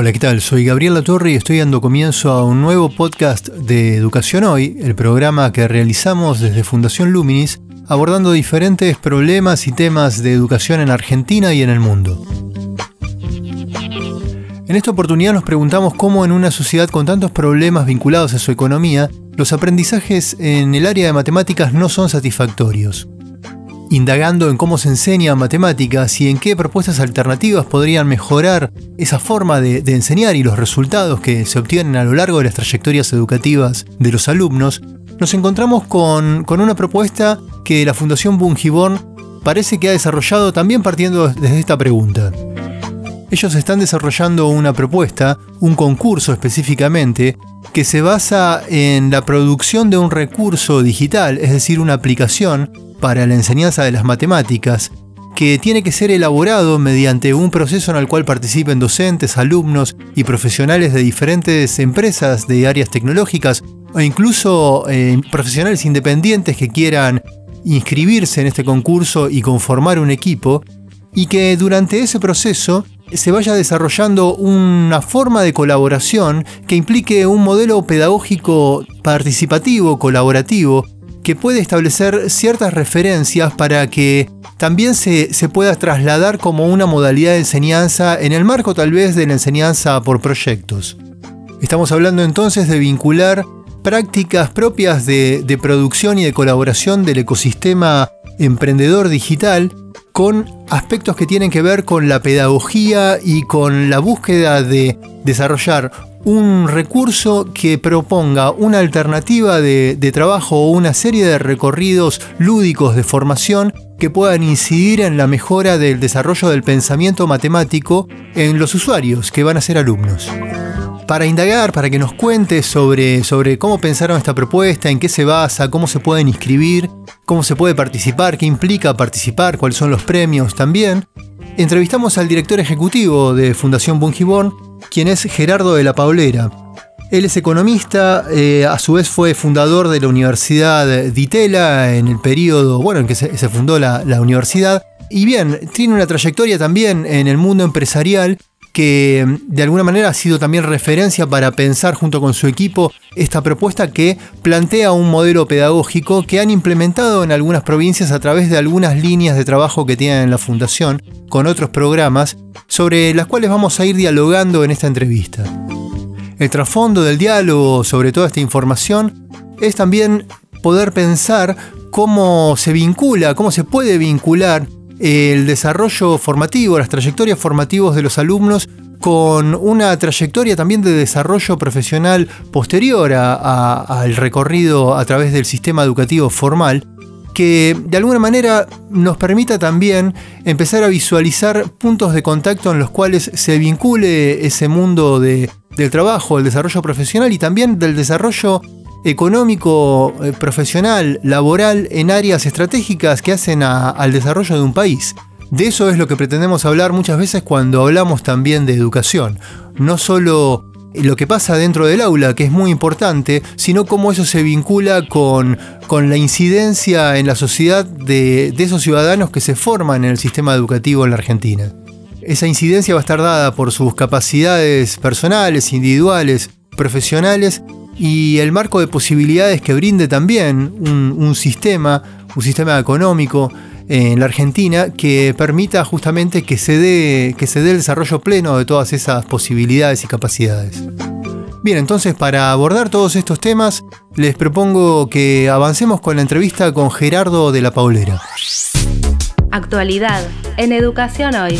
Hola, ¿qué tal? Soy Gabriel Latorre y estoy dando comienzo a un nuevo podcast de Educación Hoy, el programa que realizamos desde Fundación Luminis, abordando diferentes problemas y temas de educación en Argentina y en el mundo. En esta oportunidad nos preguntamos cómo en una sociedad con tantos problemas vinculados a su economía, los aprendizajes en el área de matemáticas no son satisfactorios indagando en cómo se enseña matemáticas y en qué propuestas alternativas podrían mejorar esa forma de, enseñar y los resultados que se obtienen a lo largo de las trayectorias educativas de los alumnos, nos encontramos con, una propuesta que la Fundación Bungiborn parece que ha desarrollado también partiendo desde esta pregunta. Ellos están desarrollando una propuesta, un concurso específicamente, que se basa en la producción de un recurso digital, es decir, una aplicación para la enseñanza de las matemáticas, que tiene que ser elaborado mediante un proceso en el cual participen docentes, alumnos y profesionales de diferentes empresas de áreas tecnológicas o incluso eh, profesionales independientes que quieran inscribirse en este concurso y conformar un equipo, y que durante ese proceso se vaya desarrollando una forma de colaboración que implique un modelo pedagógico participativo, colaborativo, que puede establecer ciertas referencias para que también se, pueda trasladar como una modalidad de enseñanza en el marco tal vez de la enseñanza por proyectos. Estamos hablando entonces de vincular prácticas propias de, de producción y de colaboración del ecosistema emprendedor digital con aspectos que tienen que ver con la pedagogía y con la búsqueda de desarrollar un recurso que proponga una alternativa de, trabajo o una serie de recorridos lúdicos de formación que puedan incidir en la mejora del desarrollo del pensamiento matemático en los usuarios que van a ser alumnos. Para indagar, para que nos cuente sobre, sobre cómo pensaron esta propuesta, en qué se basa, cómo se pueden inscribir, cómo se puede participar, qué implica participar, cuáles son los premios también, entrevistamos al director ejecutivo de Fundación Bungiborn, quien es Gerardo de la Paulera. Él es economista, eh, a su vez fue fundador de la Universidad de Itela en el periodo bueno, en que se, fundó la universidad. Y bien, tiene una trayectoria también en el mundo empresarial que mm, de alguna manera ha sido también referencia para pensar junto con su equipo esta propuesta que plantea un modelo pedagógico que han implementado en algunas provincias a través de algunas líneas de trabajo que tienen en la fundación con otros programas sobre las cuales vamos a ir dialogando en esta entrevista. El trasfondo del diálogo sobre toda esta información es también poder pensar cómo se vincula, cómo se puede vincular el desarrollo formativo, las trayectorias formativas de los alumnos con una trayectoria también de desarrollo profesional posterior al recorrido a través del sistema educativo formal, que de alguna manera nos permita también empezar a visualizar puntos de contacto en los cuales se vincule ese mundo del trabajo, el desarrollo profesional y también del desarrollo económico, eh, profesional, laboral en áreas estratégicas que hacen al desarrollo de un país. De eso es lo que pretendemos hablar muchas veces cuando hablamos también de educación. No solo lo que pasa dentro del aula, que es muy importante, sino cómo eso se vincula con, la incidencia en la sociedad de, de esos ciudadanos que se forman en el sistema educativo en la Argentina. Esa incidencia va a estar dada por sus capacidades personales, individuales, profesionales y el marco de posibilidades que brinde también un, sistema, un sistema económico en la Argentina que permita justamente que se, dé, que se dé el desarrollo pleno de todas esas posibilidades y capacidades. Bien, entonces para abordar todos estos temas, les propongo que avancemos con la entrevista con Gerardo de la Paulera. Actualidad en Educación Hoy.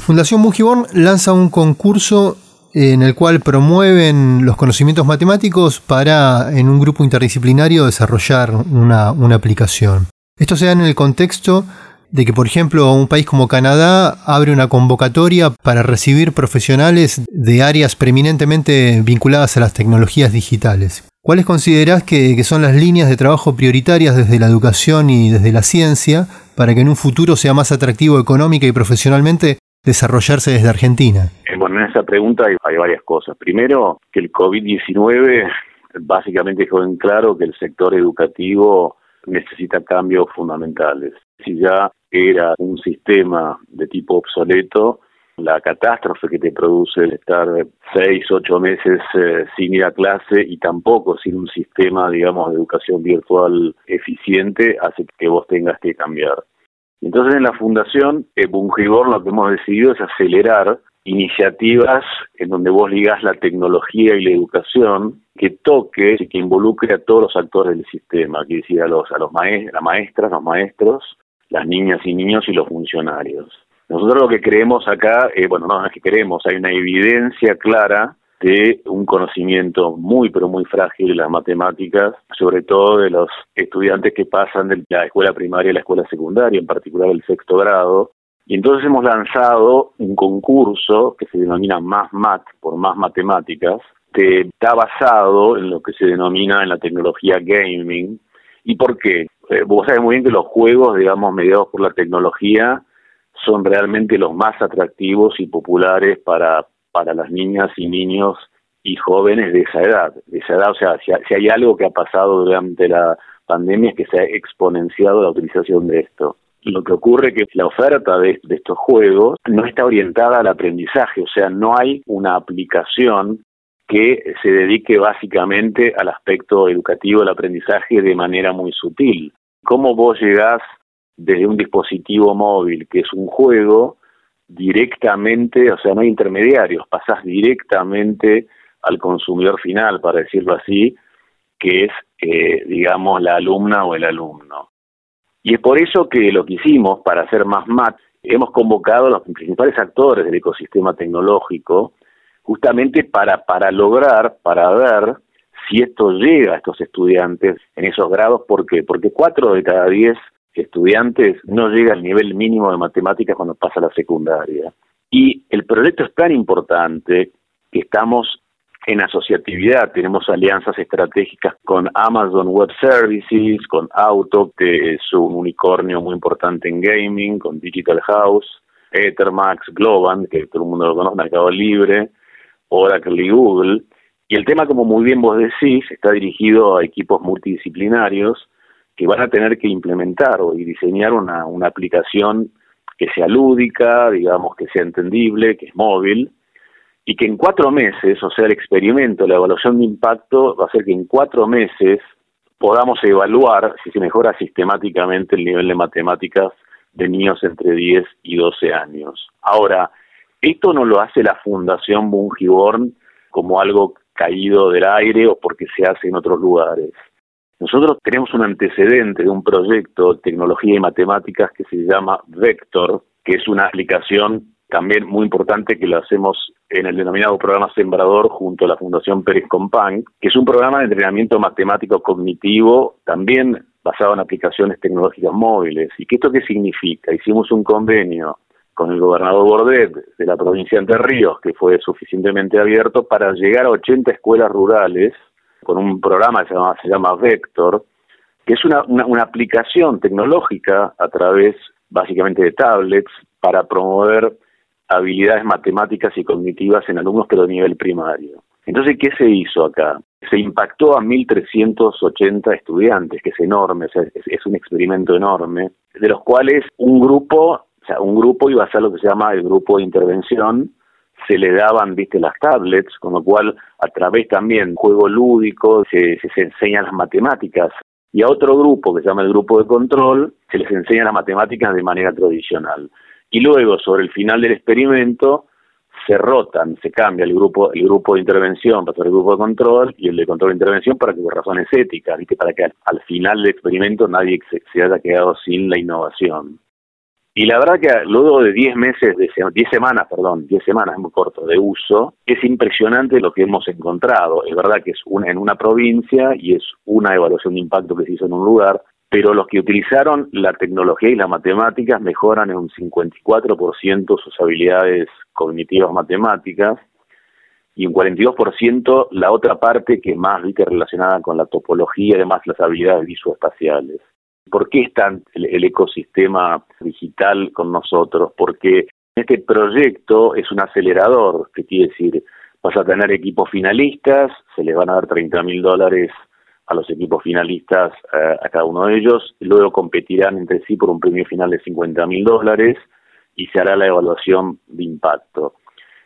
Fundación Mujibón lanza un concurso en el cual promueven los conocimientos matemáticos para, en un grupo interdisciplinario, desarrollar una, aplicación. Esto se da en el contexto de que, por ejemplo, un país como Canadá abre una convocatoria para recibir profesionales de áreas preeminentemente vinculadas a las tecnologías digitales. ¿Cuáles considerás que, son las líneas de trabajo prioritarias desde la educación y desde la ciencia para que en un futuro sea más atractivo económica y profesionalmente desarrollarse desde Argentina? Eh, bueno, en esa pregunta hay, varias cosas. Primero, que el COVID-19 básicamente dejó en claro que el sector educativo necesita cambios fundamentales. Si ya era un sistema de tipo obsoleto, la catástrofe que te produce el estar seis, ocho meses eh, sin ir a clase y tampoco sin un sistema, digamos, de educación virtual eficiente hace que vos tengas que cambiar. Entonces en la fundación eh, Bungibor lo que hemos decidido es acelerar iniciativas en donde vos ligás la tecnología y la educación que toque y que involucre a todos los actores del sistema, que decir a los a los las maestras, los maestros, las niñas y niños y los funcionarios. Nosotros lo que creemos acá, eh, bueno, no es que creemos, hay una evidencia clara de un conocimiento muy, pero muy frágil de las matemáticas, sobre todo de los estudiantes que pasan de la escuela primaria a la escuela secundaria, en particular el sexto grado. Y entonces hemos lanzado un concurso que se denomina Más Mat, por Más Matemáticas, que está basado en lo que se denomina en la tecnología gaming. ¿Y por qué? Eh, vos sabés muy bien que los juegos, digamos, mediados por la tecnología, son realmente los más atractivos y populares para, para las niñas y niños y jóvenes de esa edad. De esa edad, o sea, si, hay algo que ha pasado durante la pandemia es que se ha exponenciado la utilización de esto. Lo que ocurre es que la oferta de, de, estos juegos no está orientada al aprendizaje, o sea, no hay una aplicación que se dedique básicamente al aspecto educativo del aprendizaje de manera muy sutil. ¿Cómo vos llegás desde un dispositivo móvil, que es un juego, directamente, o sea, no hay intermediarios, pasás directamente al consumidor final, para decirlo así, que es, eh, digamos, la alumna o el alumno. Y es por eso que lo que hicimos, para hacer más MAT, hemos convocado a los principales actores del ecosistema tecnológico, justamente para, para lograr, para ver si esto llega a estos estudiantes en esos grados. ¿Por qué? Porque cuatro de cada diez estudiantes no llega al nivel mínimo de matemáticas cuando pasa a la secundaria. Y el proyecto es tan importante que estamos en asociatividad, tenemos alianzas estratégicas con Amazon Web Services, con Auto, que es un unicornio muy importante en gaming, con Digital House, Ethermax, Globant, que todo el mundo lo conoce, Mercado Libre, Oracle y Google. Y el tema, como muy bien vos decís, está dirigido a equipos multidisciplinarios que van a tener que implementar y diseñar una, una aplicación que sea lúdica, digamos, que sea entendible, que es móvil, y que en cuatro meses, o sea, el experimento, la evaluación de impacto, va a ser que en cuatro meses podamos evaluar si se mejora sistemáticamente el nivel de matemáticas de niños entre 10 y 12 años. Ahora, esto no lo hace la Fundación Bungiborn como algo caído del aire o porque se hace en otros lugares. Nosotros tenemos un antecedente de un proyecto de tecnología y matemáticas que se llama Vector, que es una aplicación también muy importante que lo hacemos en el denominado programa Sembrador junto a la Fundación Pérez Compán, que es un programa de entrenamiento matemático cognitivo también basado en aplicaciones tecnológicas móviles. ¿Y qué esto qué significa? Hicimos un convenio con el gobernador Bordet de la provincia de Entre Ríos, que fue suficientemente abierto para llegar a 80 escuelas rurales con un programa que se llama, se llama Vector, que es una, aplicación tecnológica a través básicamente de tablets para promover habilidades matemáticas y cognitivas en alumnos pero de nivel primario. Entonces, ¿qué se hizo acá? Se impactó a 1.380 estudiantes, que es enorme, es, es, un experimento enorme, de los cuales un grupo, o sea, un grupo iba a ser lo que se llama el grupo de intervención, se le daban, viste, las tablets, con lo cual a través también juego lúdico se, se, enseñan las matemáticas. Y a otro grupo, que se llama el grupo de control, se les enseña las matemáticas de manera tradicional. Y luego, sobre el final del experimento, se rotan, se cambia el grupo, el grupo de intervención para el grupo de control y el de control de intervención para que por razones éticas, ¿viste? para que al, final del experimento nadie se haya quedado sin la innovación. Y la verdad que luego de 10 meses, de 10 semanas, perdón, 10 semanas muy corto de uso, es impresionante lo que hemos encontrado. Es verdad que es una, en una provincia y es una evaluación de impacto que se hizo en un lugar, pero los que utilizaron la tecnología y las matemáticas mejoran en un 54% sus habilidades cognitivas matemáticas y un 42% la otra parte que más ¿viste? relacionada con la topología y además las habilidades visoespaciales. ¿Por qué está el, ecosistema digital con nosotros? Porque este proyecto es un acelerador, que quiere decir, vas a tener equipos finalistas, se les van a dar 30 mil dólares a los equipos finalistas eh, a cada uno de ellos, luego competirán entre sí por un premio final de 50 mil dólares y se hará la evaluación de impacto.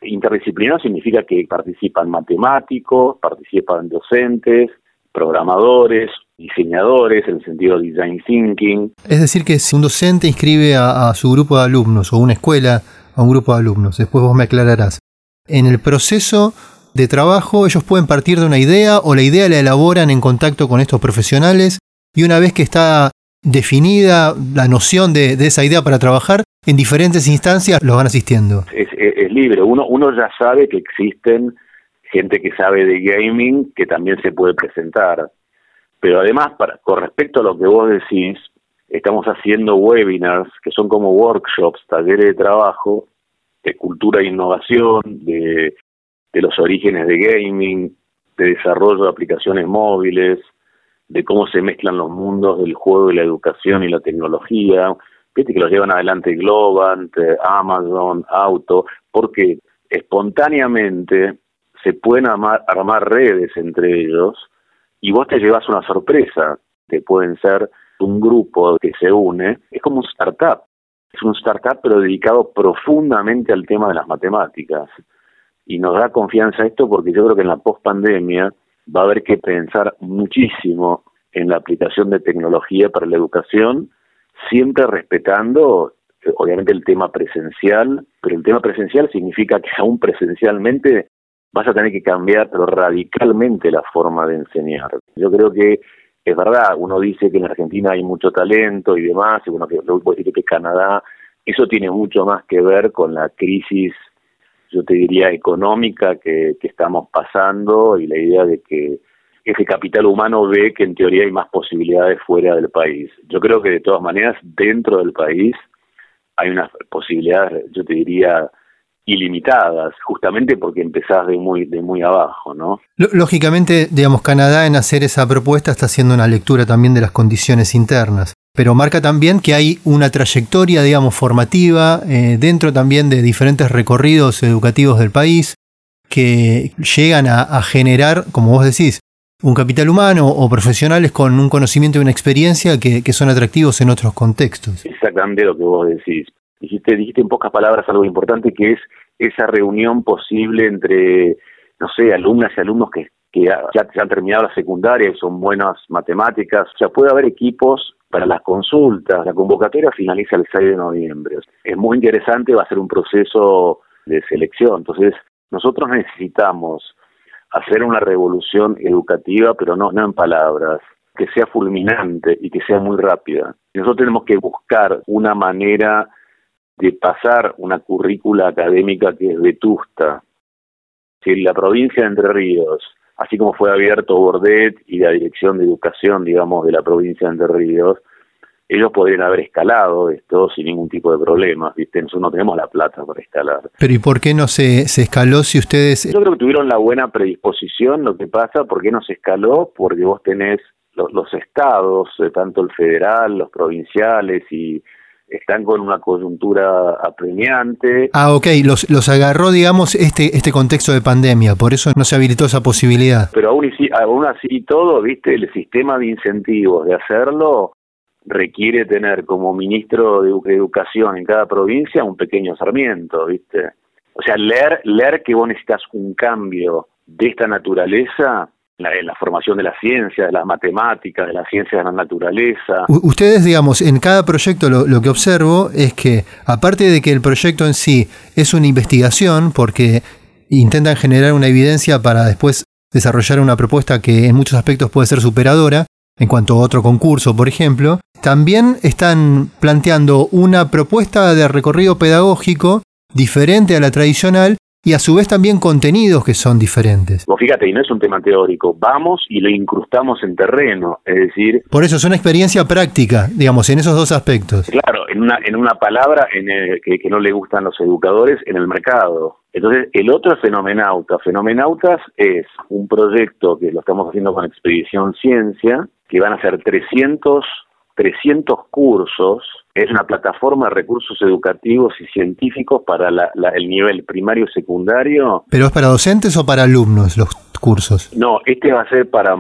Interdisciplinar significa que participan matemáticos, participan docentes, programadores, diseñadores, en el sentido de design thinking. Es decir, que si un docente inscribe a, a, su grupo de alumnos o una escuela a un grupo de alumnos, después vos me aclararás, en el proceso de trabajo ellos pueden partir de una idea o la idea la elaboran en contacto con estos profesionales y una vez que está definida la noción de, de esa idea para trabajar, en diferentes instancias los van asistiendo. Es, es, es libre, uno, uno ya sabe que existen gente que sabe de gaming que también se puede presentar. Pero además, para, con respecto a lo que vos decís, estamos haciendo webinars que son como workshops, talleres de trabajo, de cultura e innovación, de, de los orígenes de gaming, de desarrollo de aplicaciones móviles, de cómo se mezclan los mundos del juego y la educación y la tecnología, viste que los llevan adelante Globant, Amazon, Auto, porque espontáneamente se pueden armar, armar redes entre ellos y vos te llevas una sorpresa, que pueden ser un grupo que se une, es como un startup, es un startup pero dedicado profundamente al tema de las matemáticas. Y nos da confianza esto porque yo creo que en la post-pandemia va a haber que pensar muchísimo en la aplicación de tecnología para la educación, siempre respetando obviamente el tema presencial, pero el tema presencial significa que aún presencialmente vas a tener que cambiar pero radicalmente la forma de enseñar. Yo creo que es verdad, uno dice que en Argentina hay mucho talento y demás, y bueno, que luego decir que Canadá, eso tiene mucho más que ver con la crisis, yo te diría, económica que, que estamos pasando y la idea de que ese capital humano ve que en teoría hay más posibilidades fuera del país. Yo creo que de todas maneras, dentro del país hay unas posibilidades, yo te diría, ilimitadas, justamente porque empezás de muy, de muy abajo, ¿no? Lógicamente, digamos, Canadá en hacer esa propuesta está haciendo una lectura también de las condiciones internas, pero marca también que hay una trayectoria, digamos, formativa eh, dentro también de diferentes recorridos educativos del país que llegan a, a generar, como vos decís, un capital humano o profesionales con un conocimiento y una experiencia que, que son atractivos en otros contextos. Exactamente lo que vos decís dijiste, dijiste en pocas palabras algo importante que es esa reunión posible entre, no sé, alumnas y alumnos que, ya, ya han terminado la secundaria y son buenas matemáticas. O sea, puede haber equipos para las consultas. La convocatoria finaliza el 6 de noviembre. Es muy interesante, va a ser un proceso de selección. Entonces, nosotros necesitamos hacer una revolución educativa, pero no, no en palabras, que sea fulminante y que sea muy rápida. Nosotros tenemos que buscar una manera de pasar una currícula académica que es vetusta. Si la provincia de Entre Ríos, así como fue abierto Bordet y la Dirección de Educación, digamos, de la provincia de Entre Ríos, ellos podrían haber escalado esto sin ningún tipo de problemas, ¿viste? Nosotros no tenemos la plata para escalar. Pero ¿y por qué no se, se escaló si ustedes...? Yo creo que tuvieron la buena predisposición, lo que pasa, ¿por qué no se escaló? Porque vos tenés los, los estados, eh, tanto el federal, los provinciales y están con una coyuntura apremiante. Ah, ok, los, los agarró, digamos, este, este contexto de pandemia, por eso no se habilitó esa posibilidad. Pero aún así, aún así todo, viste, el sistema de incentivos de hacerlo requiere tener como ministro de educación en cada provincia un pequeño Sarmiento, viste. O sea, leer, leer que vos necesitas un cambio de esta naturaleza la, formación de la ciencia, de las matemáticas, de la ciencia de la naturaleza. Ustedes, digamos, en cada proyecto lo, que observo es que, aparte de que el proyecto en sí es una investigación, porque intentan generar una evidencia para después desarrollar una propuesta que en muchos aspectos puede ser superadora, en cuanto a otro concurso, por ejemplo, también están planteando una propuesta de recorrido pedagógico diferente a la tradicional y a su vez también contenidos que son diferentes. Vos fíjate, y no es un tema teórico, vamos y lo incrustamos en terreno, es decir... Por eso es una experiencia práctica, digamos, en esos dos aspectos. Claro, en una, en una palabra en el, que, que no le gustan los educadores, en el mercado. Entonces, el otro es Fenomenauta. Fenomenautas es un proyecto que lo estamos haciendo con Expedición Ciencia, que van a ser 300, 300 cursos. Es una plataforma de recursos educativos y científicos para el nivel primario secundario. ¿Pero es para docentes o para alumnos los cursos? No, este va a ser para,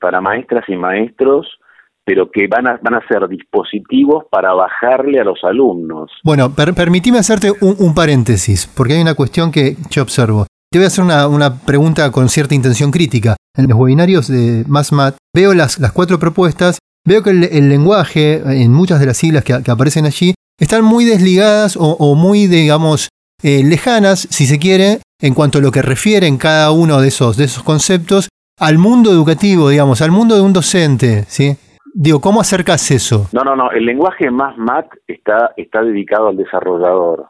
para maestras y maestros pero que van a, van a ser dispositivos para bajarle a los alumnos. Bueno, per hacerte un, paréntesis, porque hay una cuestión que yo observo. Te voy a hacer una, pregunta con cierta intención crítica. En los webinarios de MassMat veo las, las cuatro propuestas, veo que el, lenguaje, en muchas de las siglas que, aparecen allí, están muy desligadas o, muy, digamos, eh, lejanas, si se quiere, en cuanto a lo que refieren cada uno de esos, de esos conceptos al mundo educativo, digamos, al mundo de un docente, ¿sí? Digo, ¿cómo acercas eso? No, no, no. El lenguaje más mat está, está dedicado al desarrollador.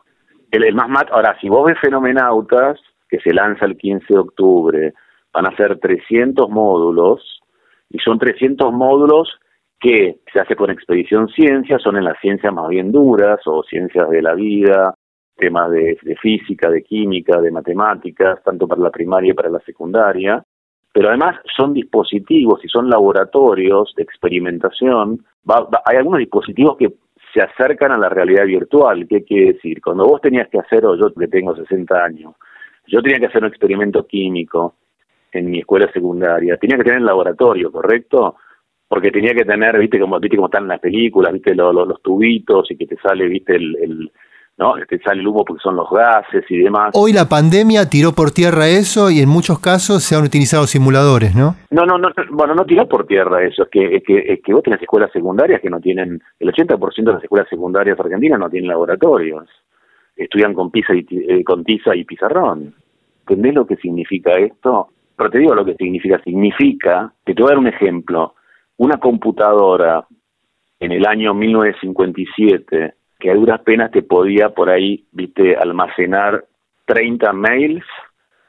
El, más mat, ahora, si vos ves Fenomenautas, que se lanza el 15 de octubre, van a ser 300 módulos, y son 300 módulos que se hace con expedición ciencia, son en las ciencias más bien duras, o ciencias de la vida, temas de, física, de química, de matemáticas, tanto para la primaria y para la secundaria, pero además son dispositivos y son laboratorios de experimentación. hay algunos dispositivos que se acercan a la realidad virtual. ¿Qué quiere decir? Cuando vos tenías que hacer, o yo que tengo 60 años, yo tenía que hacer un experimento químico en mi escuela secundaria, tenía que tener el laboratorio, ¿correcto? Porque tenía que tener, viste, como, viste como están las películas, viste, los tubitos y que te sale, viste, el ¿no? Te sale el humo porque son los gases y demás. Hoy la pandemia tiró por tierra eso y en muchos casos se han utilizado simuladores, ¿no? No, no, no bueno, no tiró por tierra eso, es que, es que, es que vos tenés escuelas secundarias que no tienen, el 80% de las escuelas secundarias argentinas no tienen laboratorios, estudian con, pizza y, eh, con tiza y pizarrón. ¿Entendés lo que significa esto? Pero te digo lo que significa, significa, que te voy a dar un ejemplo, una computadora en el año 1957 que a duras penas te podía por ahí, viste, almacenar 30 mails,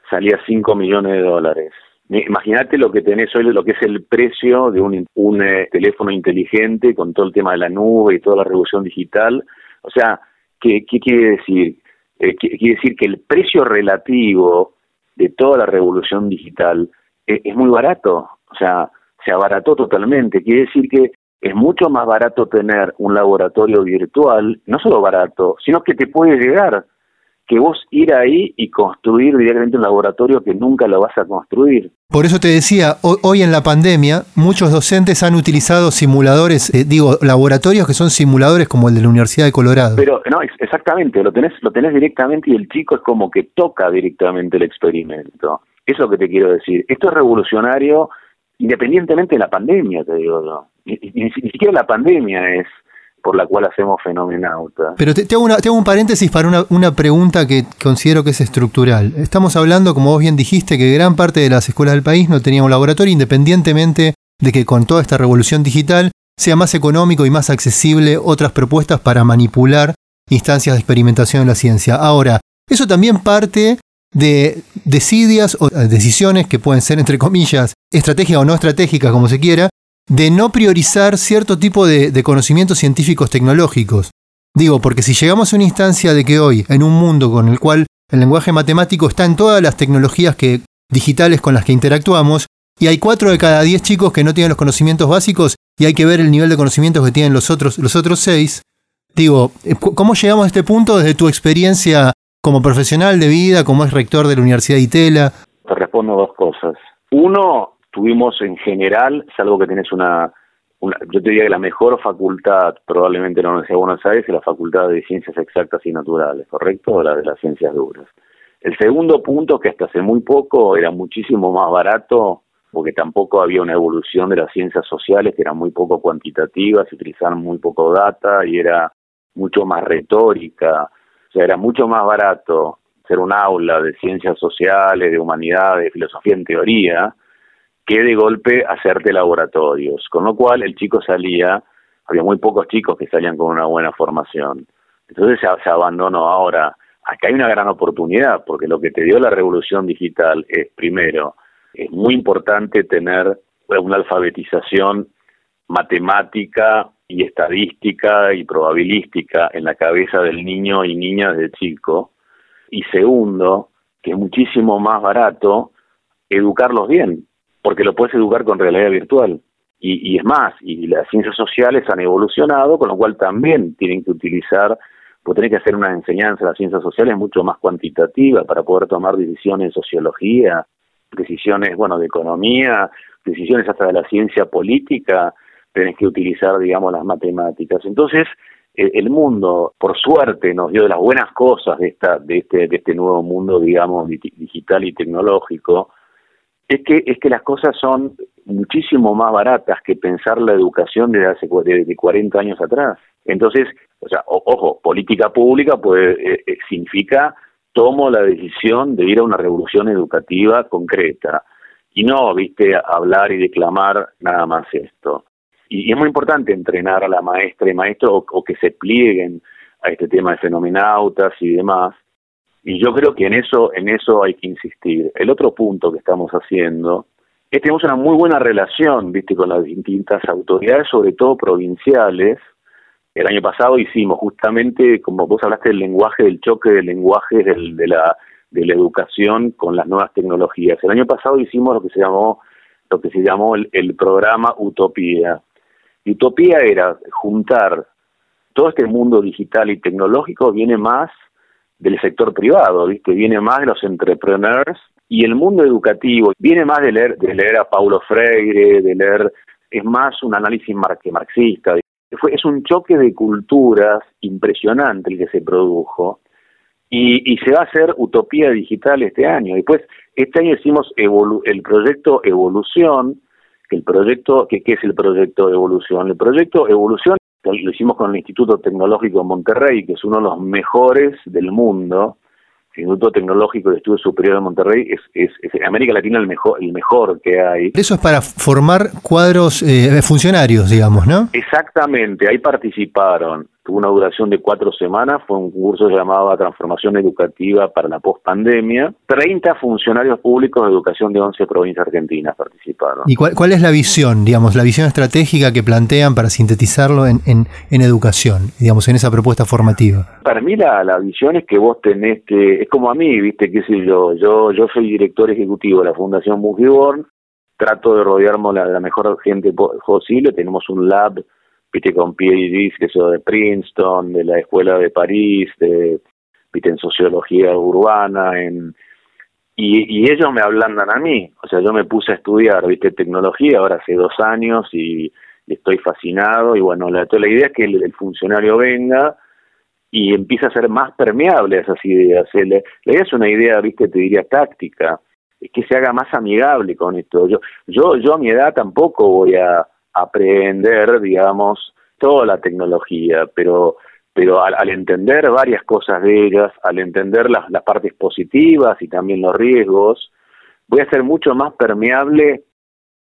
salía 5 millones de dólares. Imagínate lo que tenés hoy, lo que es el precio de un, un eh, teléfono inteligente con todo el tema de la nube y toda la revolución digital. O sea, ¿qué, qué quiere decir? Eh, quiere decir que el precio relativo de toda la revolución digital es, es muy barato. O sea, se abarató totalmente. Quiere decir que es mucho más barato tener un laboratorio virtual, no solo barato, sino que te puede llegar, que vos ir ahí y construir directamente un laboratorio que nunca lo vas a construir. Por eso te decía, hoy en la pandemia muchos docentes han utilizado simuladores, eh, digo, laboratorios que son simuladores como el de la Universidad de Colorado. Pero no, exactamente, lo tenés, lo tenés directamente y el chico es como que toca directamente el experimento. Eso es lo que te quiero decir. Esto es revolucionario independientemente de la pandemia, te digo yo. Ni, siquiera la pandemia es por la cual hacemos Fenomenauta. Pero te, hago, un paréntesis para una, una, pregunta que considero que es estructural. Estamos hablando, como vos bien dijiste, que gran parte de las escuelas del país no tenían un laboratorio, independientemente de que con toda esta revolución digital sea más económico y más accesible otras propuestas para manipular instancias de experimentación en la ciencia. Ahora, eso también parte de decidias o decisiones que pueden ser, entre comillas, estratégicas o no estratégicas, como se quiera, de no priorizar cierto tipo de, conocimientos científicos tecnológicos. Digo, porque si llegamos a una instancia de que hoy, en un mundo con el cual el lenguaje matemático está en todas las tecnologías que, digitales con las que interactuamos, y hay cuatro de cada diez chicos que no tienen los conocimientos básicos, y hay que ver el nivel de conocimientos que tienen los otros, los otros seis, digo, ¿cómo llegamos a este punto desde tu experiencia como profesional de vida, como es rector de la Universidad de Itela? Te respondo dos cosas. Uno, tuvimos en general, salvo que tenés una, yo te diría que la mejor facultad probablemente en la Universidad de Buenos Aires es la Facultad de Ciencias Exactas y Naturales, ¿correcto? La de las ciencias duras. El segundo punto, que hasta hace muy poco era muchísimo más barato, porque tampoco había una evolución de las ciencias sociales, que eran muy poco cuantitativas, se utilizaban muy poco data y era mucho más retórica, o sea, era mucho más barato ser un aula de ciencias sociales, de humanidades, de filosofía en teoría, que de golpe hacerte laboratorios. Con lo cual el chico salía, había muy pocos chicos que salían con una buena formación. Entonces se, se abandonó. Ahora, acá hay una gran oportunidad, porque lo que te dio la revolución digital es, primero, es muy importante tener una alfabetización matemática y estadística y probabilística en la cabeza del niño y niña desde chico. Y segundo, que es muchísimo más barato educarlos bien, porque lo puedes educar con realidad virtual. Y, y, es más, y las ciencias sociales han evolucionado, con lo cual también tienen que utilizar, pues tienen que hacer una enseñanza de las ciencias sociales mucho más cuantitativa para poder tomar decisiones de sociología, decisiones, bueno, de economía, decisiones hasta de la ciencia política, tenés que utilizar, digamos, las matemáticas. Entonces, el mundo, por suerte, nos dio de las buenas cosas de esta, de este, de este nuevo mundo, digamos, digital y tecnológico, es que es que las cosas son muchísimo más baratas que pensar la educación desde hace de, 40 años atrás. Entonces, o sea, ojo, política pública eh, eh, significa tomo la decisión de ir a una revolución educativa concreta y no, viste, hablar y declamar nada más esto. Y, es muy importante entrenar a la maestra y maestro o, que se plieguen a este tema de fenomenautas y demás. Y yo creo que en eso, en eso hay que insistir. El otro punto que estamos haciendo es que tenemos una muy buena relación, viste, con las distintas autoridades, sobre todo provinciales. El año pasado hicimos justamente, como vos hablaste del lenguaje, del choque del lenguaje del, de la de la educación con las nuevas tecnologías. El año pasado hicimos lo que se llamó lo que se llamó el programa Utopía, utopía era juntar todo este mundo digital y tecnológico viene más del sector privado, ¿viste? Viene más de los entrepreneurs y el mundo educativo viene más de leer, de leer a Paulo Freire, de leer, es más un análisis marxista. es un choque de culturas impresionante el que se produjo y, y se va a hacer utopía digital este año. Después, este año hicimos el proyecto Evolución, el proyecto, ¿qué, es el proyecto Evolución? El proyecto Evolución lo hicimos con el Instituto Tecnológico de Monterrey, que es uno de los mejores del mundo, el Instituto Tecnológico de Estudios Superiores de Monterrey es, es, en América Latina el mejor, el mejor que hay. Eso es para formar cuadros eh, funcionarios, digamos, ¿no? Exactamente, ahí participaron tuvo una duración de cuatro semanas, fue un curso llamado Transformación Educativa para la Postpandemia. 30 funcionarios públicos de educación de 11 provincias argentinas participaron. ¿Y cuál, cuál es la visión, digamos, la visión estratégica que plantean para sintetizarlo en, en, en, educación, digamos, en esa propuesta formativa? Para mí la, la visión es que vos tenés que, es como a mí, viste, qué sé yo, yo, yo soy director ejecutivo de la Fundación Bugiborn, trato de rodearme de la mejor gente posible, tenemos un lab viste, con PhDs que son de Princeton, de la Escuela de París, de, viste, en sociología urbana, en y, ellos me ablandan a mí, o sea, yo me puse a estudiar, viste, tecnología ahora hace dos años y, estoy fascinado y bueno, la, idea es que el, funcionario venga y empiece a ser más permeable a esas ideas. La, la idea es una idea, viste, te diría táctica, es que se haga más amigable con esto. Yo, yo, yo a mi edad tampoco voy a, aprender, digamos, toda la tecnología, pero pero al, entender varias cosas de ellas, al entender las, las partes positivas y también los riesgos, voy a ser mucho más permeable,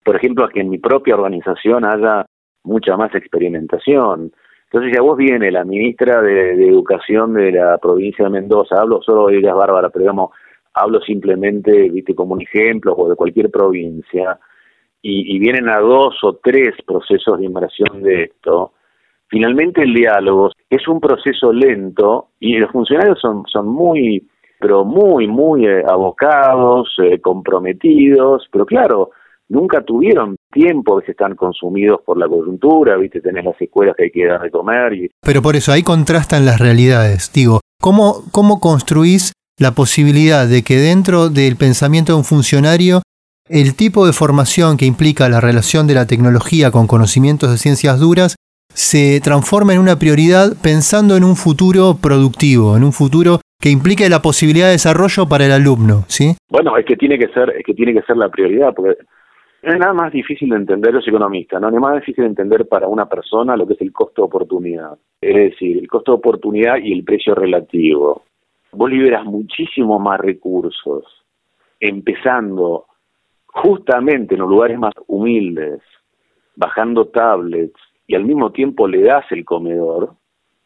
por ejemplo, a que en mi propia organización haya mucha más experimentación. Entonces, ya vos viene la ministra de, Educación de la provincia de Mendoza, hablo solo de ella, Bárbara, pero digamos, hablo simplemente, viste, como un ejemplo, o de cualquier provincia, y, vienen a dos o tres procesos de inversión de esto, finalmente el diálogo es un proceso lento y los funcionarios son, son muy, pero muy, muy eh, abocados, eh, comprometidos, pero claro, nunca tuvieron tiempo, que están consumidos por la coyuntura, viste, tenés las escuelas que hay que dar de comer. Y... Pero por eso ahí contrastan las realidades, digo, ¿cómo, cómo construís la posibilidad de que dentro del pensamiento de un funcionario el tipo de formación que implica la relación de la tecnología con conocimientos de ciencias duras se transforma en una prioridad pensando en un futuro productivo, en un futuro que implique la posibilidad de desarrollo para el alumno, ¿sí? Bueno, es que tiene que ser, es que tiene que ser la prioridad, porque es nada más difícil de entender los economistas, ¿no? Es más difícil de entender para una persona lo que es el costo de oportunidad. Es decir, el costo de oportunidad y el precio relativo. Vos liberas muchísimo más recursos empezando justamente en los lugares más humildes, bajando tablets y al mismo tiempo le das el comedor,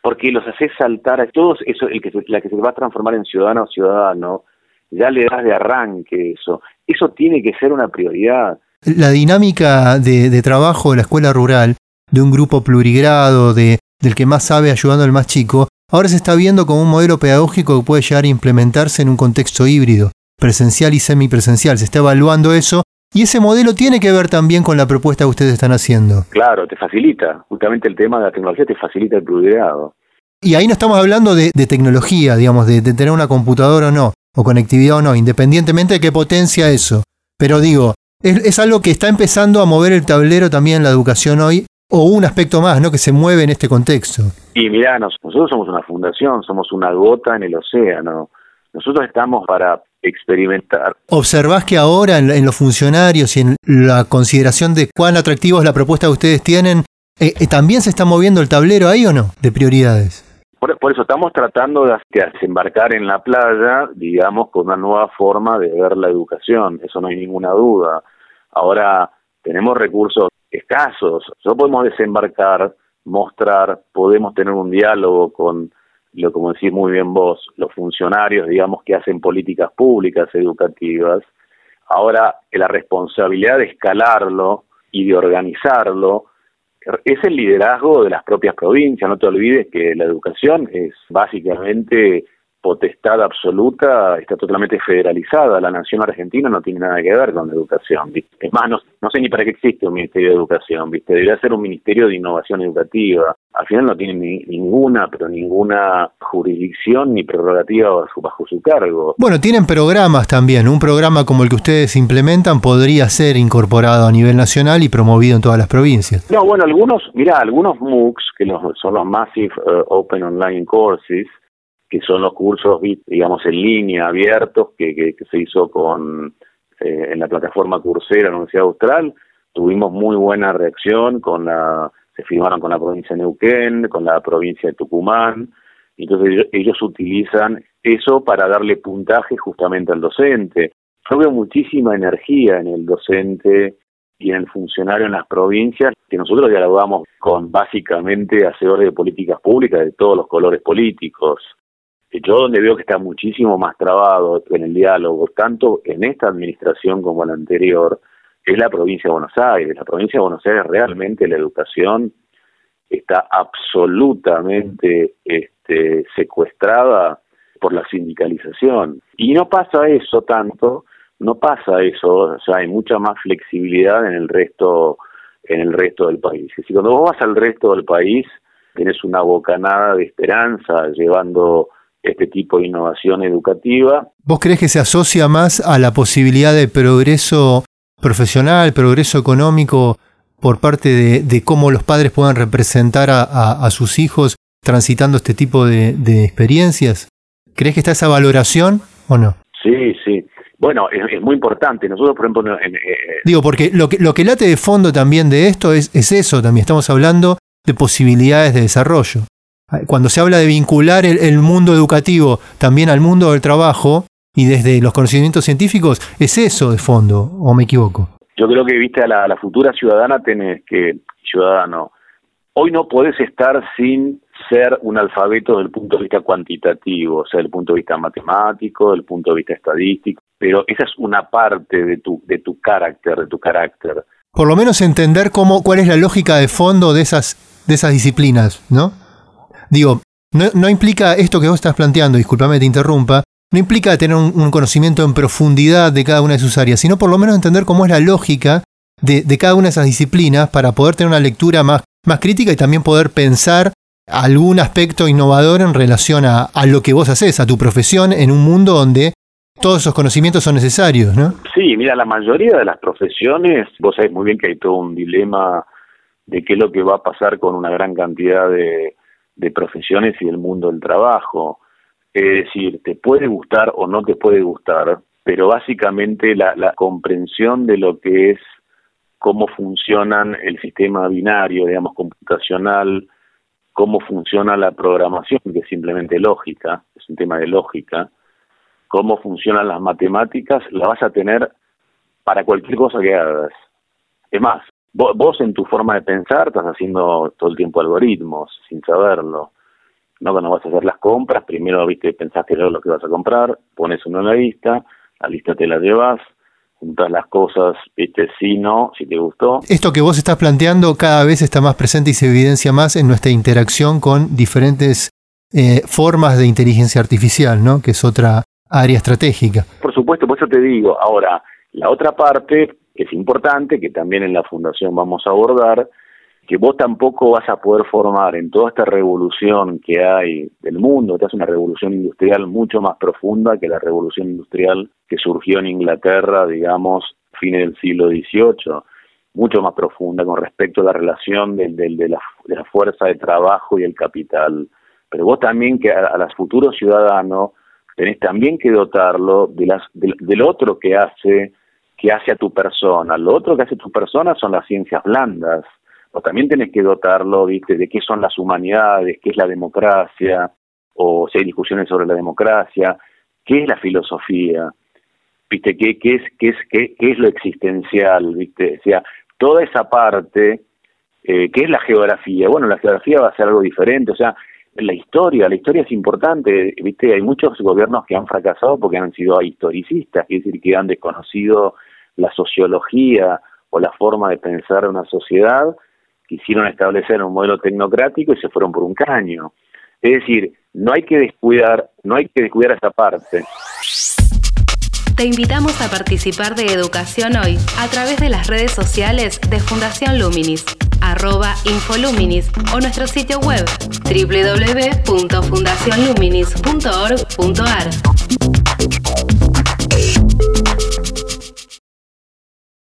porque los haces saltar a todos, eso, el que la que se va a transformar en ciudadano o ciudadano, ya le das de arranque eso. Eso tiene que ser una prioridad. La dinámica de, de trabajo de la escuela rural, de un grupo plurigrado, de, del que más sabe ayudando al más chico, ahora se está viendo como un modelo pedagógico que puede llegar a implementarse en un contexto híbrido presencial y semipresencial. Se está evaluando eso y ese modelo tiene que ver también con la propuesta que ustedes están haciendo. Claro, te facilita. Justamente el tema de la tecnología te facilita el pluridado. Y ahí no estamos hablando de, tecnología, digamos, de, tener una computadora o no, o conectividad o no, independientemente de qué potencia eso. Pero digo, es, es algo que está empezando a mover el tablero también en la educación hoy, o un aspecto más, ¿no? Que se mueve en este contexto. Y mirá, nosotros somos una fundación, somos una gota en el océano. Nosotros estamos para experimentar. ¿Observás que ahora en, los funcionarios y en la consideración de cuán atractivo es la propuesta que ustedes tienen, eh, eh, también se está moviendo el tablero ahí o no, de prioridades? Por, eso estamos tratando de, desembarcar en la playa, digamos, con una nueva forma de ver la educación, eso no hay ninguna duda. Ahora tenemos recursos escasos, no podemos desembarcar, mostrar, podemos tener un diálogo con lo como decís muy bien vos, los funcionarios, digamos, que hacen políticas públicas educativas, ahora la responsabilidad de escalarlo y de organizarlo es el liderazgo de las propias provincias. No te olvides que la educación es básicamente potestad absoluta, está totalmente federalizada. La nación argentina no tiene nada que ver con la educación. Es más, no, sé ni para qué existe un Ministerio de Educación, ¿viste? Debería ser un Ministerio de Innovación Educativa. Al final no tiene ni, ninguna, pero ninguna jurisdicción ni prerrogativa bajo su, cargo. Bueno, tienen programas también. Un programa como el que ustedes implementan podría ser incorporado a nivel nacional y promovido en todas las provincias. No, bueno, algunos, mira, algunos MOOCs, que son los Massive uh, Open Online Courses, que son los cursos, digamos, en línea, abiertos, que, que, se hizo con eh, en la plataforma Coursera, la Universidad Austral. Tuvimos muy buena reacción, con la se firmaron con la provincia de Neuquén, con la provincia de Tucumán. Entonces ellos, utilizan eso para darle puntaje justamente al docente. Yo veo muchísima energía en el docente y en el funcionario en las provincias, que nosotros dialogamos con básicamente hacedores de políticas públicas de todos los colores políticos yo donde veo que está muchísimo más trabado en el diálogo, tanto en esta administración como en la anterior, es la provincia de Buenos Aires. La provincia de Buenos Aires realmente la educación está absolutamente este, secuestrada por la sindicalización. Y no pasa eso tanto, no pasa eso, o sea, hay mucha más flexibilidad en el resto en el resto del país. Y cuando vos vas al resto del país, tienes una bocanada de esperanza llevando este tipo de innovación educativa. ¿Vos crees que se asocia más a la posibilidad de progreso profesional, progreso económico por parte de, cómo los padres puedan representar a, sus hijos transitando este tipo de, experiencias? ¿Crees que está esa valoración o no? Sí, sí. Bueno, es, muy importante. Nosotros, por ejemplo... Eh, Digo, porque lo que, lo que late de fondo también de esto es, es eso, también estamos hablando de posibilidades de desarrollo. Cuando se habla de vincular el, mundo educativo también al mundo del trabajo y desde los conocimientos científicos, es eso de fondo, ¿o me equivoco? Yo creo que, viste, a la, futura ciudadana tenés que, ciudadano, hoy no podés estar sin ser un alfabeto desde el punto de vista cuantitativo, o sea, desde el punto de vista matemático, desde el punto de vista estadístico, pero esa es una parte de tu, de tu carácter, de tu carácter. Por lo menos entender cómo, cuál es la lógica de fondo de esas, de esas disciplinas, ¿no? Digo, no, implica esto que vos estás planteando, discúlpame, te interrumpa, no implica tener un, conocimiento en profundidad de cada una de sus áreas, sino por lo menos entender cómo es la lógica de, cada una de esas disciplinas para poder tener una lectura más, más crítica y también poder pensar algún aspecto innovador en relación a, a, lo que vos haces, a tu profesión, en un mundo donde todos esos conocimientos son necesarios, ¿no? Sí, mira, la mayoría de las profesiones, vos sabés muy bien que hay todo un dilema de qué es lo que va a pasar con una gran cantidad de, de profesiones y del mundo del trabajo. Es decir, te puede gustar o no te puede gustar, pero básicamente la, la comprensión de lo que es cómo funcionan el sistema binario, digamos, computacional, cómo funciona la programación, que es simplemente lógica, es un tema de lógica, cómo funcionan las matemáticas, la vas a tener para cualquier cosa que hagas. Es más, Vos, en tu forma de pensar estás haciendo todo el tiempo algoritmos sin saberlo. No cuando vas a hacer las compras, primero viste pensaste lo que vas a comprar, pones uno en la lista, la lista te la llevas, juntas las cosas, viste si no, si te gustó. Esto que vos estás planteando cada vez está más presente y se evidencia más en nuestra interacción con diferentes eh, formas de inteligencia artificial, ¿no? Que es otra área estratégica. Por supuesto, por eso te digo, ahora, la otra parte que es importante, que también en la Fundación vamos a abordar, que vos tampoco vas a poder formar en toda esta revolución que hay del mundo, que es una revolución industrial mucho más profunda que la revolución industrial que surgió en Inglaterra, digamos, fines del siglo XVIII, mucho más profunda con respecto a la relación de, la, fuerza de trabajo y el capital. Pero vos también que a, los futuros ciudadanos tenés también que dotarlo de las, del otro que hace hace a tu persona. Lo otro que hace tu persona son las ciencias blandas, o también tenés que dotarlo, viste, de qué son las humanidades, qué es la democracia, o si hay discusiones sobre la democracia, qué es la filosofía, viste, qué, qué es, qué es, qué, es lo existencial, viste, o sea, toda esa parte, eh, qué es la geografía, bueno, la geografía va a ser algo diferente, o sea, la historia, la historia es importante, viste, hay muchos gobiernos que han fracasado porque han sido historicistas, es decir, que han desconocido la sociología o la forma de pensar una sociedad quisieron establecer un modelo tecnocrático y se fueron por un caño. Es decir, no hay que descuidar, no hay que descuidar esa parte. Te invitamos a participar de Educación Hoy a través de las redes sociales de Fundación Luminis, arroba Infoluminis o nuestro sitio web www.fundacionluminis.org.ar.